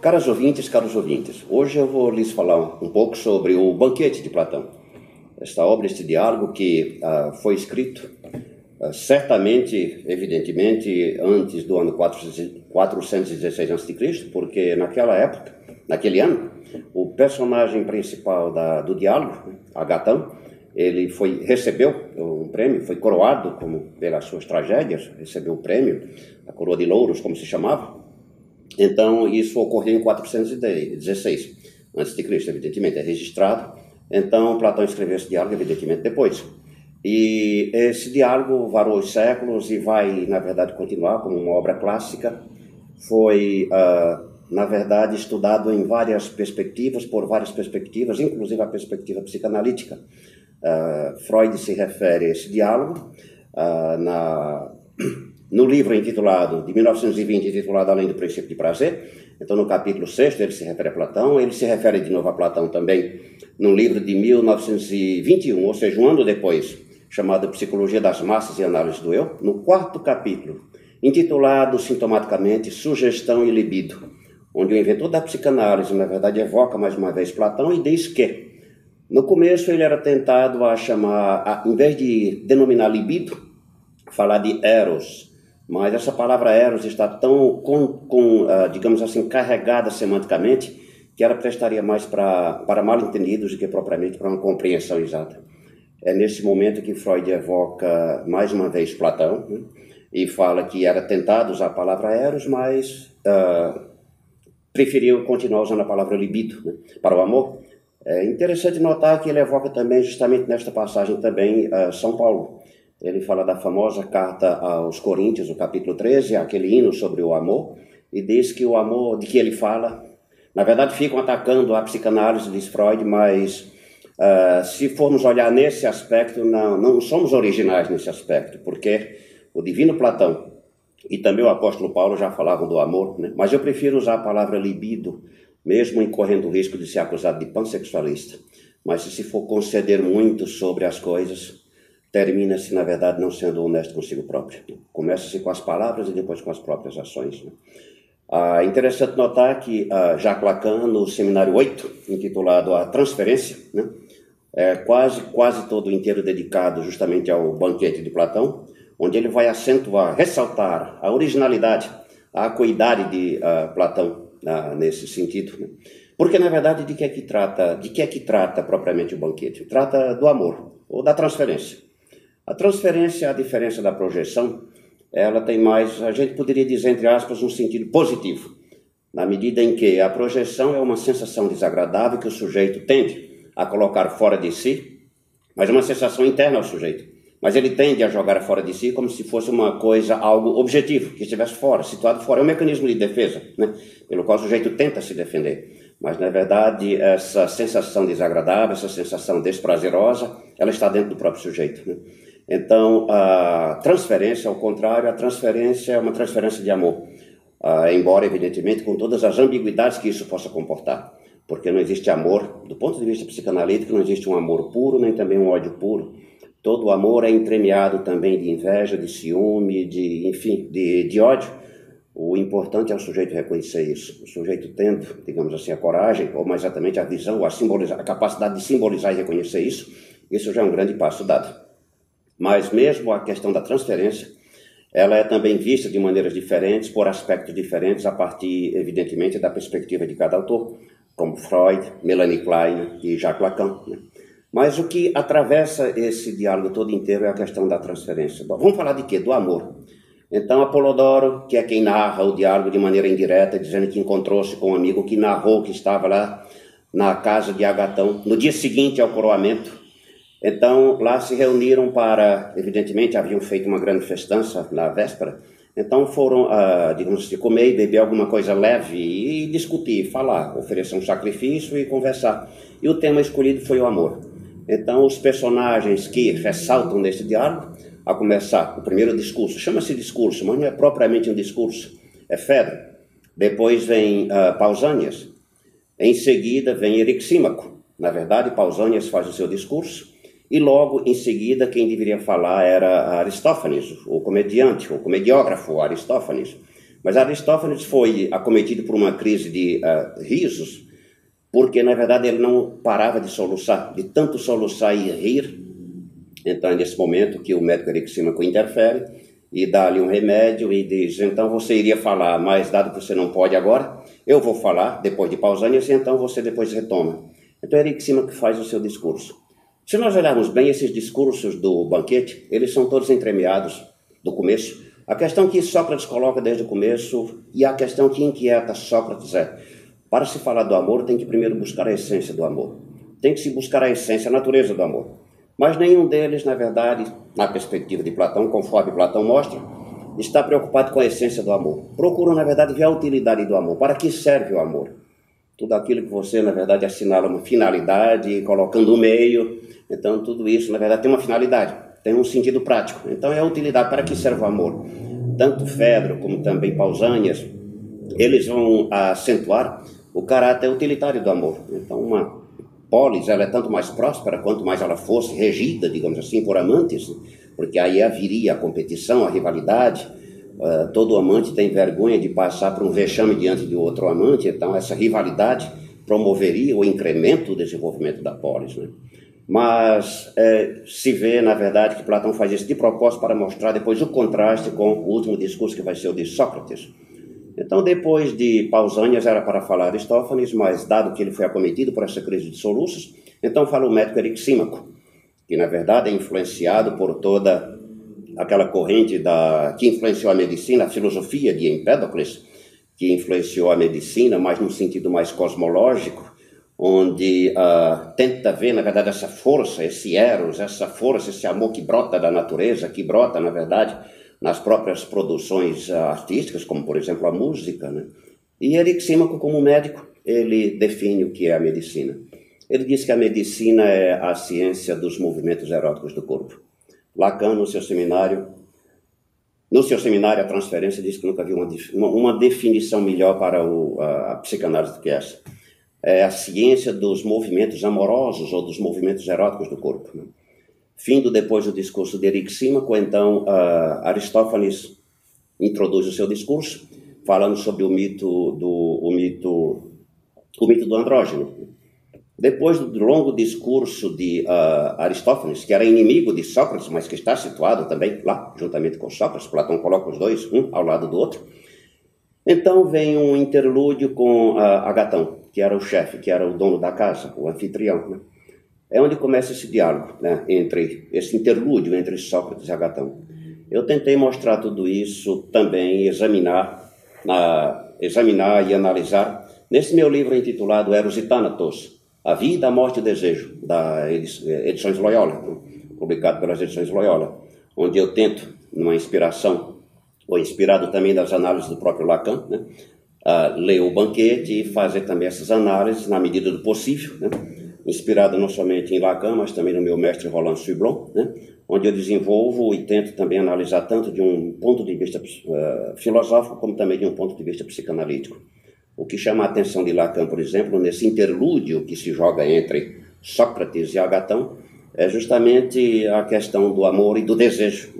Caros ouvintes, caros ouvintes, hoje eu vou lhes falar um pouco sobre o Banquete de Platão. Esta obra, este diálogo que uh, foi escrito uh, certamente, evidentemente, antes do ano 416 a.C., porque naquela época, naquele ano, o personagem principal da, do diálogo, Agatão, ele foi recebeu um prêmio, foi coroado como pelas suas tragédias, recebeu o prêmio, a coroa de louros, como se chamava, então, isso ocorreu em 416 antes de Cristo, evidentemente, é registrado. Então, Platão escreveu esse diálogo, evidentemente, depois. E esse diálogo varou os séculos e vai, na verdade, continuar como uma obra clássica. Foi, uh, na verdade, estudado em várias perspectivas, por várias perspectivas, inclusive a perspectiva psicanalítica. Uh, Freud se refere a esse diálogo uh, na no livro intitulado, de 1920, intitulado Além do Princípio de Prazer, então no capítulo 6 ele se refere a Platão, ele se refere de novo a Platão também no livro de 1921, ou seja, um ano depois, chamado Psicologia das Massas e Análise do Eu, no quarto capítulo, intitulado sintomaticamente Sugestão e Libido, onde o inventor da psicanálise, na verdade, evoca mais uma vez Platão e diz que, no começo, ele era tentado a chamar, a, em vez de denominar libido, falar de eros, mas essa palavra eros está tão, com, com uh, digamos assim, carregada semanticamente que ela prestaria mais pra, para mal entendidos do que propriamente para uma compreensão exata. É nesse momento que Freud evoca mais uma vez Platão né, e fala que era tentado usar a palavra eros, mas uh, preferiu continuar usando a palavra libido né, para o amor. É interessante notar que ele evoca também, justamente nesta passagem também, uh, São Paulo ele fala da famosa carta aos Coríntios, o capítulo 13, aquele hino sobre o amor, e diz que o amor de que ele fala, na verdade ficam atacando a psicanálise, diz Freud, mas uh, se formos olhar nesse aspecto, não, não somos originais nesse aspecto, porque o divino Platão e também o apóstolo Paulo já falavam do amor, né? mas eu prefiro usar a palavra libido, mesmo incorrendo o risco de ser acusado de pansexualista. Mas se for conceder muito sobre as coisas, termina-se, na verdade, não sendo honesto consigo próprio. Começa-se com as palavras e depois com as próprias ações. Né? Ah, interessante notar que ah, Jacques Lacan, no seminário 8, intitulado A Transferência, né, é quase, quase todo inteiro dedicado justamente ao banquete de Platão, onde ele vai acentuar, ressaltar a originalidade, a acuidade de ah, Platão ah, nesse sentido. Né? Porque, na verdade, de que é que trata, de que é que trata propriamente o banquete? Trata do amor, ou da transferência. A transferência, a diferença da projeção, ela tem mais, a gente poderia dizer, entre aspas, um sentido positivo, na medida em que a projeção é uma sensação desagradável que o sujeito tende a colocar fora de si, mas é uma sensação interna ao sujeito. Mas ele tende a jogar fora de si como se fosse uma coisa, algo objetivo, que estivesse fora, situado fora. É um mecanismo de defesa, né? pelo qual o sujeito tenta se defender. Mas, na verdade, essa sensação desagradável, essa sensação desprazerosa, ela está dentro do próprio sujeito. Né? Então, a transferência, ao contrário, a transferência é uma transferência de amor, uh, embora, evidentemente, com todas as ambiguidades que isso possa comportar. Porque não existe amor, do ponto de vista psicanalítico, não existe um amor puro, nem também um ódio puro. Todo amor é entremeado também de inveja, de ciúme, de, enfim, de, de ódio. O importante é o sujeito reconhecer isso. O sujeito tendo, digamos assim, a coragem, ou mais exatamente a visão, a, a capacidade de simbolizar e reconhecer isso, isso já é um grande passo dado. Mas mesmo a questão da transferência, ela é também vista de maneiras diferentes, por aspectos diferentes, a partir, evidentemente, da perspectiva de cada autor, como Freud, Melanie Klein e Jacques Lacan. Né? Mas o que atravessa esse diálogo todo inteiro é a questão da transferência. Bom, vamos falar de quê? Do amor. Então, Apolodoro, que é quem narra o diálogo de maneira indireta, dizendo que encontrou-se com um amigo que narrou que estava lá na casa de Agatão, no dia seguinte ao coroamento, então, lá se reuniram para, evidentemente, haviam feito uma grande festança na véspera, então foram, uh, digamos assim, comer e beber alguma coisa leve e discutir, falar, oferecer um sacrifício e conversar. E o tema escolhido foi o amor. Então, os personagens que ressaltam nesse diálogo, a começar, o primeiro discurso, chama-se discurso, mas não é propriamente um discurso, é Fedro. Depois vem uh, Pausânias. Em seguida vem Erixímaco. Na verdade, Pausânias faz o seu discurso e logo em seguida, quem deveria falar era Aristófanes, o comediante, o comediógrafo Aristófanes. Mas Aristófanes foi acometido por uma crise de uh, risos, porque na verdade ele não parava de soluçar, de tanto soluçar e rir. Então é nesse momento que o médico erixímaco interfere e dá-lhe um remédio e diz: então você iria falar, mas dado que você não pode agora, eu vou falar depois de Pausanias e então você depois retoma. Então é Erixímaco que faz o seu discurso. Se nós olharmos bem esses discursos do banquete, eles são todos entremeados do começo. A questão que Sócrates coloca desde o começo e a questão que inquieta Sócrates é: para se falar do amor, tem que primeiro buscar a essência do amor. Tem que se buscar a essência, a natureza do amor. Mas nenhum deles, na verdade, na perspectiva de Platão, conforme Platão mostra, está preocupado com a essência do amor. Procuram, na verdade, ver a utilidade do amor. Para que serve o amor? Tudo aquilo que você, na verdade, assinala uma finalidade, colocando um meio. Então, tudo isso, na verdade, tem uma finalidade, tem um sentido prático. Então, é a utilidade. Para que serve o amor? Tanto Fedro como também Pausanias, eles vão acentuar o caráter utilitário do amor. Então, uma polis ela é tanto mais próspera quanto mais ela fosse regida, digamos assim, por amantes, porque aí haveria a competição, a rivalidade. Uh, todo amante tem vergonha de passar por um vexame diante de outro amante, então essa rivalidade promoveria o incremento do desenvolvimento da polis. Né? Mas é, se vê, na verdade, que Platão faz isso de propósito para mostrar depois o contraste com o último discurso que vai ser o de Sócrates. Então, depois de Pausanias, era para falar Aristófanes, mas dado que ele foi acometido por essa crise de soluços, então fala o médico Erixímaco, que na verdade é influenciado por toda aquela corrente da, que influenciou a medicina, a filosofia de Empédocles, que influenciou a medicina, mas num sentido mais cosmológico, onde uh, tenta ver, na verdade, essa força, esse eros, essa força, esse amor que brota da natureza, que brota, na verdade, nas próprias produções ah, artísticas, como por exemplo a música. Né? E Erixímaco, como médico, ele define o que é a medicina. Ele diz que a medicina é a ciência dos movimentos eróticos do corpo. Lacan, no seu seminário, no seu seminário, a transferência diz que nunca viu uma, uma definição melhor para o, a, a psicanálise do que essa. É a ciência dos movimentos amorosos ou dos movimentos eróticos do corpo. Né? Findo depois o discurso de Erixímaco, então uh, Aristófanes introduz o seu discurso, falando sobre o mito do, o mito, o mito do andrógeno. Depois do longo discurso de uh, Aristófanes, que era inimigo de Sócrates, mas que está situado também lá, juntamente com Sócrates, Platão coloca os dois, um ao lado do outro. Então vem um interlúdio com uh, Agatão, que era o chefe, que era o dono da casa, o anfitrião. Né? É onde começa esse diálogo, né, entre esse interlúdio entre Sócrates e Agatão. Eu tentei mostrar tudo isso também, examinar, examinar e analisar nesse meu livro intitulado Eros e Thanatos, A Vida, a Morte e o Desejo, da Edições Loyola, né, publicado pelas Edições Loyola, onde eu tento, numa inspiração, ou inspirado também das análises do próprio Lacan, né, ler o banquete e fazer também essas análises na medida do possível, né, inspirado não somente em Lacan, mas também no meu mestre Roland Sublon, né, onde eu desenvolvo e tento também analisar tanto de um ponto de vista uh, filosófico como também de um ponto de vista psicanalítico. O que chama a atenção de Lacan, por exemplo, nesse interlúdio que se joga entre Sócrates e Agatão, é justamente a questão do amor e do desejo,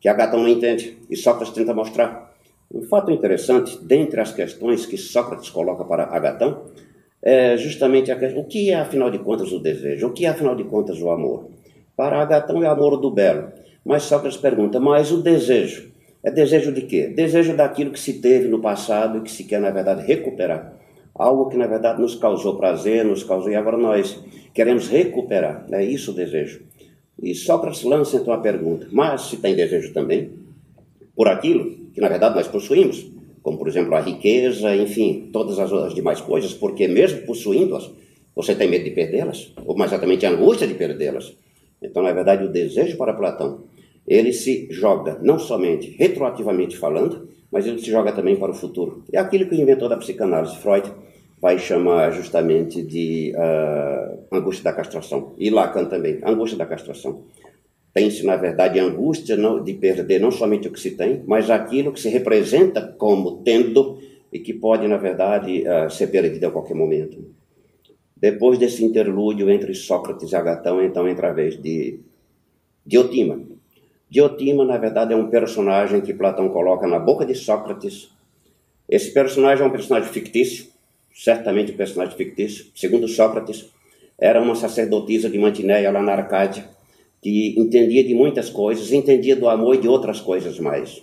que Agatão não entende e Sócrates tenta mostrar. Um fato interessante, dentre as questões que Sócrates coloca para Agatão, é justamente a questão, o que é afinal de contas o desejo? O que é afinal de contas o amor? Para Agatão é amor do belo. Mas Sócrates pergunta, mas o desejo? É desejo de quê? Desejo daquilo que se teve no passado e que se quer, na verdade, recuperar. Algo que, na verdade, nos causou prazer, nos causou, e agora nós queremos recuperar. É isso o desejo. E Sócrates lança então a pergunta, mas se tem desejo também por aquilo que, na verdade, nós possuímos, como por exemplo a riqueza, enfim, todas as, as demais coisas, porque mesmo possuindo-as, você tem medo de perdê-las, ou mais exatamente a angústia de perdê-las. Então, na verdade, o desejo para Platão, ele se joga não somente retroativamente falando, mas ele se joga também para o futuro. É aquilo que o inventor da psicanálise, Freud, vai chamar justamente de uh, angústia da castração. E Lacan também, angústia da castração. Tem-se, na verdade, angústia de perder não somente o que se tem, mas aquilo que se representa como tendo e que pode, na verdade, uh, ser perdido a qualquer momento. Depois desse interlúdio entre Sócrates e Agatão, então entra a vez de Diotima. Diotima, na verdade, é um personagem que Platão coloca na boca de Sócrates Esse personagem é um personagem fictício, certamente um personagem fictício. Segundo Sócrates, era uma sacerdotisa de Mantinéia lá na Arcádia, que entendia de muitas coisas, entendia do amor e de outras coisas mais.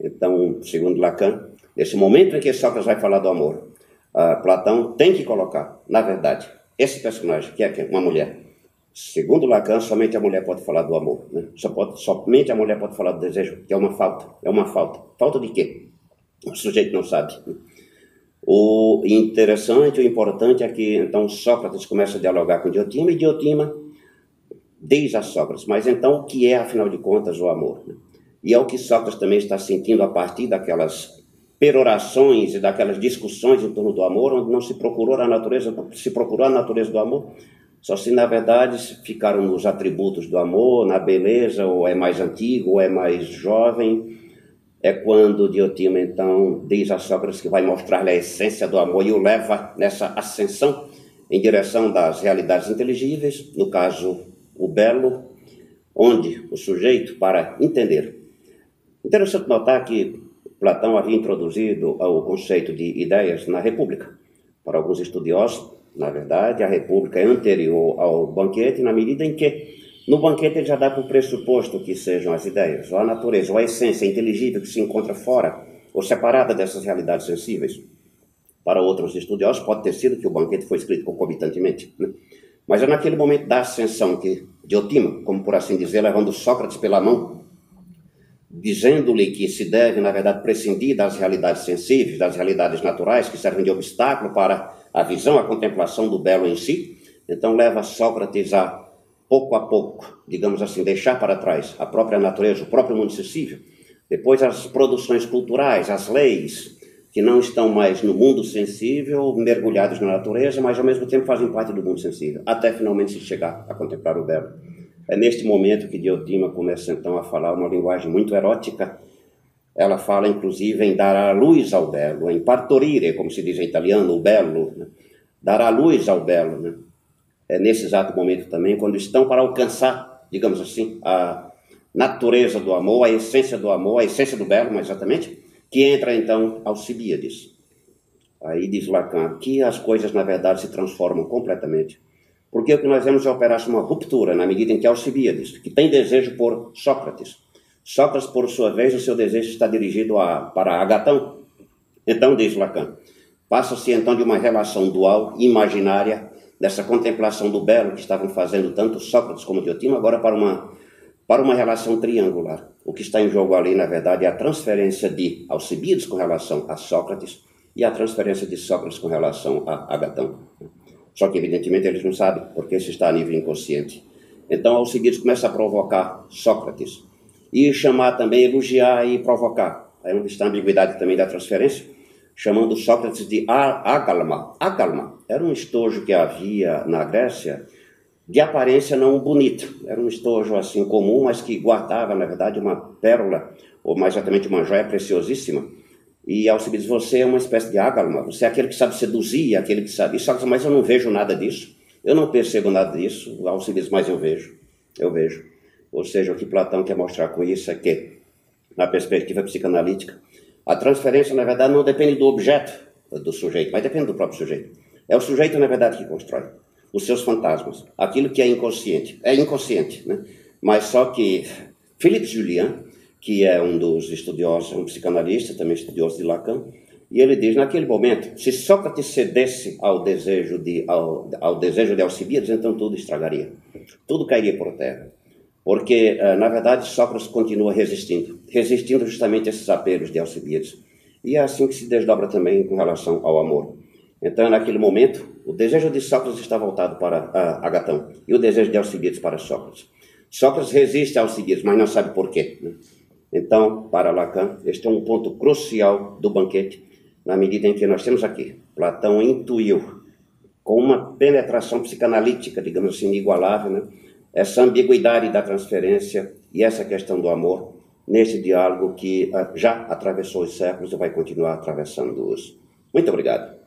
Então, segundo Lacan, nesse momento em que Sócrates vai falar do amor, uh, Platão tem que colocar, na verdade, esse personagem, que é uma mulher. Segundo Lacan, somente a mulher pode falar do amor. Né? Só pode, somente a mulher pode falar do desejo, que é uma falta. É uma falta. Falta de quê? O sujeito não sabe. O interessante, o importante é que então Sócrates começa a dialogar com Diotima e Diotima diz a Sócrates, mas então o que é, afinal de contas, o amor? E é o que Sócrates também está sentindo a partir daquelas perorações e daquelas discussões em torno do amor, onde não se procurou a natureza, se procurou a natureza do amor, só se na verdade ficaram nos atributos do amor, na beleza, ou é mais antigo, ou é mais jovem, é quando Diotima então diz a Sócrates que vai mostrar-lhe a essência do amor e o leva nessa ascensão em direção das realidades inteligíveis, no caso o belo, onde o sujeito, para entender. Interessante notar que Platão havia introduzido o conceito de ideias na República. Para alguns estudiosos, na verdade, a República é anterior ao banquete, na medida em que no banquete ele já dá por pressuposto que sejam as ideias, ou a natureza, ou a essência inteligível que se encontra fora ou separada dessas realidades sensíveis. Para outros estudiosos, pode ter sido que o banquete foi escrito concomitantemente. Né? Mas é naquele momento da ascensão que Diotima, como por assim dizer, levando Sócrates pela mão, dizendo-lhe que se deve, na verdade, prescindir das realidades sensíveis, das realidades naturais, que servem de obstáculo para a visão, a contemplação do belo em si. Então leva Sócrates a pouco a pouco, digamos assim, deixar para trás a própria natureza, o próprio mundo sensível, depois as produções culturais, as leis, que não estão mais no mundo sensível, mergulhados na natureza, mas ao mesmo tempo fazem parte do mundo sensível, até finalmente se chegar a contemplar o belo. É neste momento que Diotima começa então a falar uma linguagem muito erótica. Ela fala inclusive em dar a luz ao belo, em partorire, como se diz em italiano, o belo, né? dar a luz ao belo. Né? é, nesse exato momento também, quando estão para alcançar, digamos assim, a natureza do amor, a essência do amor, a essência do belo, mais exatamente, que entra então Alcibíades. Aí diz Lacan que as coisas na verdade se transformam completamente. Porque o que nós vemos é operar uma ruptura na medida em que Alcibíades, que tem desejo por Sócrates, Sócrates, por sua vez, o seu desejo está dirigido a, para Agatão. Então, diz Lacan, passa-se então de uma relação dual, imaginária, dessa contemplação do belo que estavam fazendo tanto Sócrates como Diotimo, agora para uma, para uma relação triangular. O que está em jogo ali, na verdade, é a transferência de Alcibiades com relação a Sócrates e a transferência de Sócrates com relação a Agatão. Só que, evidentemente, eles não sabem, porque isso está a nível inconsciente. Então, Alcibiades começa a provocar Sócrates e chamar também, elogiar e provocar. Aí onde está a ambiguidade também da transferência chamando Sócrates de Agalma. Agalma era um estojo que havia na Grécia de aparência não bonita. Era um estojo assim comum, mas que guardava, na verdade, uma pérola, ou mais exatamente uma joia preciosíssima. E Alcibiades, você é uma espécie de ágalma, você é aquele que sabe seduzir, aquele que sabe. E Sócrates, mas eu não vejo nada disso, eu não percebo nada disso. Alcibiades, mas eu vejo, eu vejo. Ou seja, o que Platão quer mostrar com isso é que, na perspectiva psicanalítica, a transferência, na verdade, não depende do objeto do sujeito, mas depende do próprio sujeito. É o sujeito, na verdade, que constrói os seus fantasmas. Aquilo que é inconsciente. É inconsciente, né? Mas só que Philippe Julien, que é um dos estudiosos, um psicanalista, também estudioso de Lacan, e ele diz, naquele momento, se Sócrates cedesse ao desejo de, ao, ao desejo de Alcibiades, então tudo estragaria. Tudo cairia por terra. Porque, eh, na verdade, Sócrates continua resistindo, resistindo justamente a esses apelos de Alcibiades. E é assim que se desdobra também com relação ao amor. Então, naquele momento, o desejo de Sócrates está voltado para Agatão e o desejo de Alcibiades para Sócrates. Sócrates resiste a Alcibiades, mas não sabe por quê. Né? Então, para Lacan, este é um ponto crucial do banquete, na medida em que nós temos aqui, Platão intuiu, com uma penetração psicanalítica, digamos assim, inigualável, né? Essa ambiguidade da transferência e essa questão do amor nesse diálogo que ah, já atravessou os séculos e vai continuar atravessando-os. Muito obrigado.